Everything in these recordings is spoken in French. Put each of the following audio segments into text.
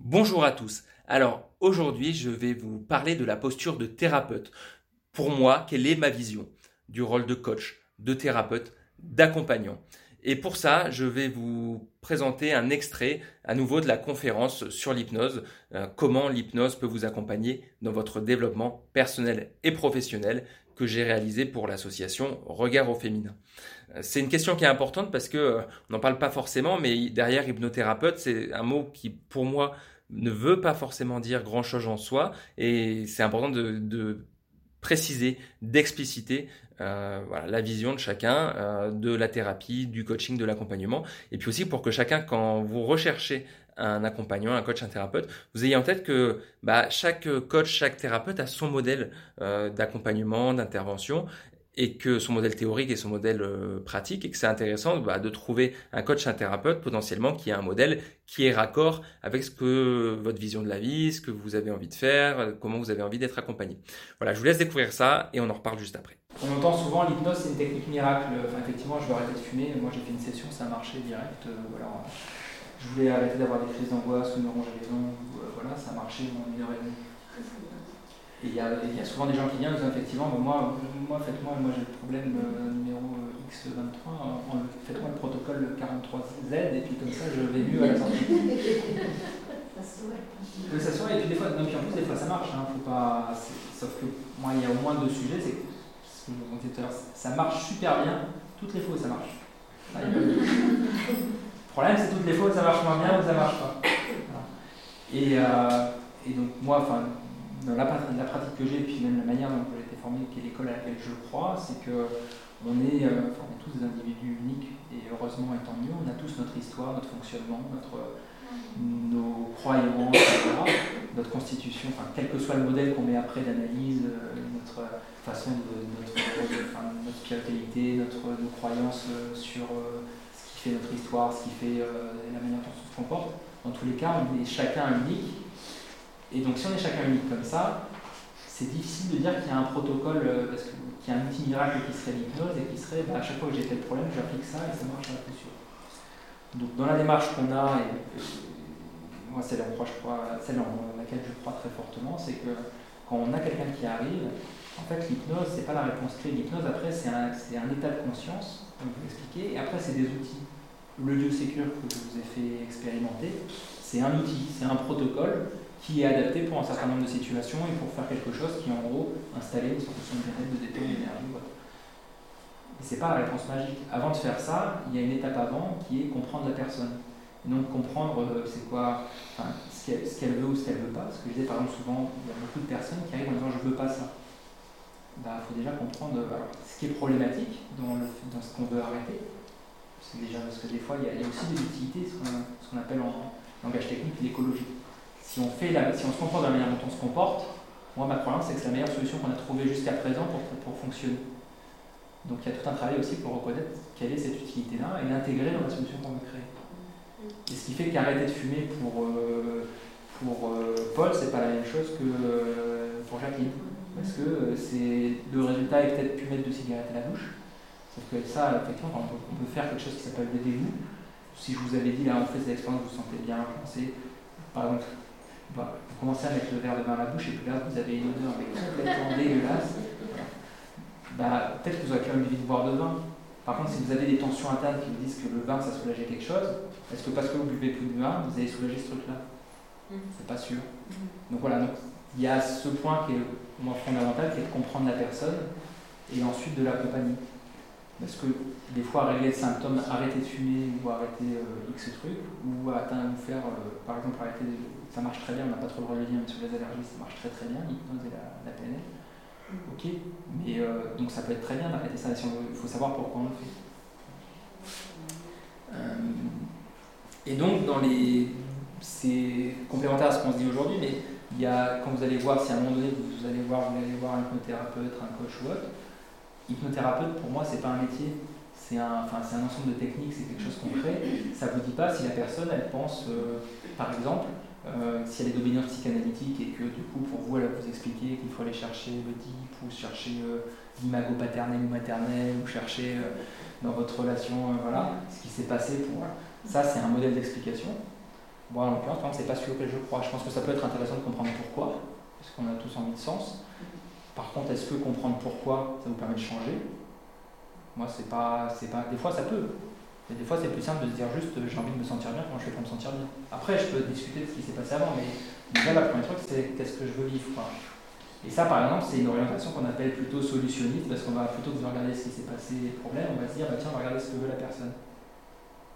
Bonjour à tous. Alors aujourd'hui, je vais vous parler de la posture de thérapeute. Pour moi, quelle est ma vision du rôle de coach, de thérapeute, d'accompagnant? Et pour ça, je vais vous présenter un extrait à nouveau de la conférence sur l'hypnose, euh, comment l'hypnose peut vous accompagner dans votre développement personnel et professionnel que j'ai réalisé pour l'association Regard au féminin. Euh, c'est une question qui est importante parce que euh, on n'en parle pas forcément, mais derrière hypnothérapeute, c'est un mot qui pour moi ne veut pas forcément dire grand chose en soi, et c'est important de, préciser, d'expliciter euh, la vision de chacun de la thérapie, du coaching, de l'accompagnement, et puis aussi pour que chacun, quand vous recherchez un accompagnant, un coach, un thérapeute, vous ayez en tête que bah, chaque coach, chaque thérapeute a son modèle euh, d'accompagnement, d'intervention, et que son modèle théorique et son modèle euh, pratique, et que c'est intéressant bah, de trouver un coach, un thérapeute potentiellement qui a un modèle qui est raccord avec ce que votre vision de la vie, ce que vous avez envie de faire, euh, comment vous avez envie d'être accompagné. Voilà, je vous laisse découvrir ça et on en reparle juste après. On entend souvent l'hypnose, c'est une technique miracle. Enfin, effectivement, je veux arrêter de fumer. Moi, j'ai fait une session, ça a marché direct. voilà je voulais arrêter d'avoir des crises d'angoisse ou me ronger les ongles, euh, voilà, ça a marché en une heure et demie. Et il y, a souvent des gens qui viennent disent effectivement, moi, moi faites-moi, moi, j'ai le problème euh, numéro euh, X23, faites-moi le protocole 43Z et puis comme ça je vais mieux à la sortie. Ça se et puis des fois, non, puis en plus des fois ça marche, hein, faut pas, sauf que moi il y a au moins deux sujets, c'est ce que je tout à l'heure, ça marche super bien, toutes les fois ça marche. Le problème, c'est toutes les fois, ça marche moins bien ou ça marche pas. Et, euh, et, donc, moi, enfin, dans la, la pratique que j'ai, puis même la manière dont j'ai été formé, qui est l'école à laquelle je crois, c'est que on est, euh, on est tous des individus uniques, et heureusement, et tant mieux, on a tous notre histoire, notre fonctionnement, notre, nos croyances, constitution, enfin, quel que soit le modèle qu'on met après d'analyse, euh, notre façon de, notre, notre spiritualité, notre, nos croyances sur notre histoire, ce qui fait euh, la manière dont on se comporte. Dans tous les cas, on est chacun unique. Et donc, si on est chacun unique comme ça, c'est difficile de dire qu'il y a un protocole, euh, parce qu'il y a un outil miracle qui serait l'hypnose et qui serait bah, à chaque fois que j'ai tel problème, j'applique ça et ça marche à la sûr. Donc, dans la démarche qu'on a, et, c'est celle en laquelle je crois très fortement, c'est que quand on a quelqu'un qui arrive, en fait, l'hypnose, c'est pas la réponse clé. L'hypnose, après, c'est un, état de conscience, comme vous expliquez, et après, c'est des outils le lieu que je vous ai fait expérimenter, c'est un outil, c'est un protocole qui est adapté pour un certain nombre de situations et pour faire quelque chose qui, en gros, installer une solution de bien-être, de détente, d'énergie. Et c'est pas la réponse magique. Avant de faire ça, il y a une étape avant qui est comprendre la personne. Et donc comprendre euh, c'est quoi, ce qu'elle veut ou ce qu'elle veut pas. Parce que je disais par exemple souvent, il y a beaucoup de personnes qui arrivent en disant je veux pas ça. Il bah, faut déjà comprendre euh, ce qui est problématique dans, ce qu'on veut arrêter déjà parce que des fois, il y, a, aussi des utilités, ce qu'on appelle en langage technique l'écologie. Si on, fait si on se comporte de la manière dont on se comporte, moi, ma croyance, c'est que c'est la meilleure solution qu'on a trouvée jusqu'à présent pour, pour, fonctionner. Donc il y a tout un travail aussi pour reconnaître quelle est cette utilité-là et l'intégrer dans la solution qu'on veut créer. Et ce qui fait qu'arrêter de fumer pour, euh, pour euh, Paul, c'est pas la même chose que euh, pour Jacqueline. Parce que c'est le résultat est peut-être plus mettre de cigarette à la bouche, Sauf que ça, effectivement, on peut faire quelque chose qui s'appelle des vous Si je vous avais dit, là, on fait cette expérience, vous vous sentez bien, c'est, par exemple, bah, vous commencez à mettre le verre de vin à la bouche et puis là, vous avez une odeur complètement dégueulasse. Bah, peut-être que vous aurez quand même envie de boire de vin. Par contre, si vous avez des tensions internes qui vous disent que le vin, ça soulageait quelque chose, est-ce que parce que vous buvez plus de vin, vous allez soulager ce truc-là mm. C'est pas sûr. Mm. Donc voilà, donc, il y a ce point qui est moins fondamental, qui est de comprendre la personne et ensuite de l'accompagner. Parce que des fois, régler le symptôme, arrêter de fumer ou arrêter euh, X truc, ou atteindre, ou faire, euh, par exemple, arrêter, ça marche très bien, on n'a pas trop le droit de dire, mais sur les allergies, ça marche très très bien, l'hypnose et la, la, PNL. Ok, mais euh, donc ça peut être très bien d'arrêter ça, il faut savoir pourquoi on le fait. et donc, dans les. C'est complémentaire à ce qu'on se dit aujourd'hui, mais il y a, quand vous allez voir, si à un moment donné vous allez voir, vous allez voir un hypnothérapeute, un coach ou autre, hypnothérapeute, pour moi, c'est pas un métier, c'est un, enfin, un ensemble de techniques, c'est quelque chose qu'on crée. Ça ne vous dit pas si la personne, elle pense, euh, par exemple, euh, si elle est dominante psychanalytique et que du coup, pour vous, elle va vous expliquer qu'il faut aller chercher le DIP ou chercher euh, l'imago paternel ou maternel ou chercher dans votre relation, voilà, ce qui s'est passé pour. Ça, c'est un modèle d'explication. Moi, en l'occurrence, c'est pas celui auquel je crois. Je pense que ça peut être intéressant de comprendre pourquoi, parce qu'on a tous envie de sens. Par contre, est-ce que comprendre pourquoi, ça vous permet de changer? Moi, c'est pas, c'est pas. Des fois, ça peut. Mais des fois, c'est plus simple de se dire juste j'ai envie de me sentir bien, comment je fais pour me sentir bien. Après, je peux discuter de ce qui s'est passé avant, mais déjà, la première truc, c'est qu'est-ce que je veux vivre. Et ça, par exemple, c'est une orientation qu'on appelle plutôt solutionniste, parce qu'on va plutôt que de regarder ce qui s'est passé, les problèmes, on va se dire bah, tiens, on va regarder ce que veut la personne.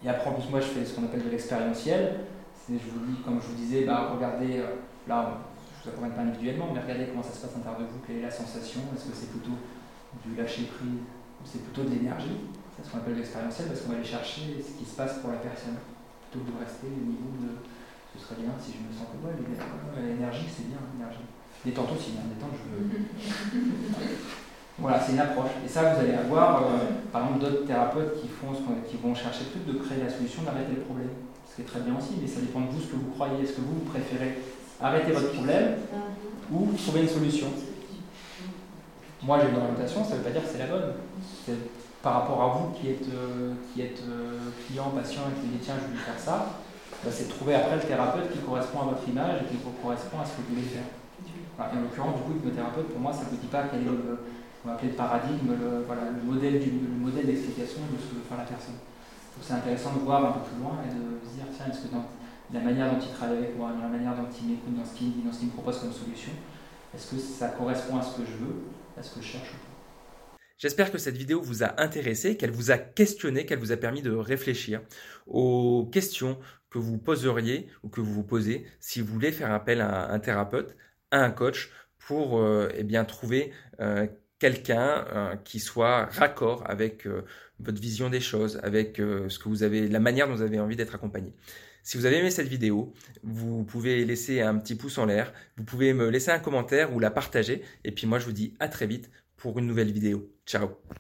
Et après, en plus, moi, je fais ce qu'on appelle de l'expérientiel. Je vous dis, comme je vous disais, bah, regardez, euh, là, je ne vous accompagne pas individuellement, mais regardez comment ça se passe à l'intérieur de vous, quelle est la sensation, est-ce que c'est plutôt du lâcher prise c'est plutôt de l'énergie. C'est ce qu'on appelle l'expérientiel parce qu'on va aller chercher ce qui se passe pour la personne. Plutôt que de rester au niveau de ce serait bien si je me sens comme l'énergie c'est bien l'énergie. Détente aussi bien détente je veux. Voilà c'est une approche. Et ça vous allez avoir euh, par exemple d'autres thérapeutes qui font qui vont chercher plus de créer la solution d'arrêter le problème. Ce qui est très bien aussi mais ça dépend de vous ce que vous croyez. Est-ce que vous, vous préférez arrêter votre problème ou trouver une solution? Moi j'ai une orientation ça ne veut pas dire que c'est la bonne par rapport à vous qui êtes, euh, euh, client, patient et qui dites tiens, je vais faire ça, bah, c'est de trouver après le thérapeute qui correspond à votre image et qui correspond à ce que vous voulez faire. en l'occurrence, du coup, hypnothérapeute, pour moi, ça ne vous dit pas quel est appeler le paradigme, le, voilà, le modèle d'explication de ce que veut faire la personne. Donc c'est intéressant de voir un peu plus loin et de se dire tiens, est-ce que dans la manière dont il travaille avec moi, dans la manière dont il m'écoute, dans ce qu'il dans ce qu'il me propose comme solution, est-ce que ça correspond à ce que je veux, J'espère que cette vidéo vous a intéressé, qu'elle vous a questionné, qu'elle vous a permis de réfléchir aux questions que vous poseriez ou que vous vous posez si vous voulez faire appel à un thérapeute, à un coach pour euh, eh bien trouver euh, quelqu'un euh, qui soit raccord avec votre vision des choses, avec ce que vous avez, la manière dont vous avez envie d'être accompagné. Si vous avez aimé cette vidéo, vous pouvez laisser un petit pouce en l'air, vous pouvez me laisser un commentaire ou la partager. Et puis moi, je vous dis à très vite pour une nouvelle vidéo. Ciao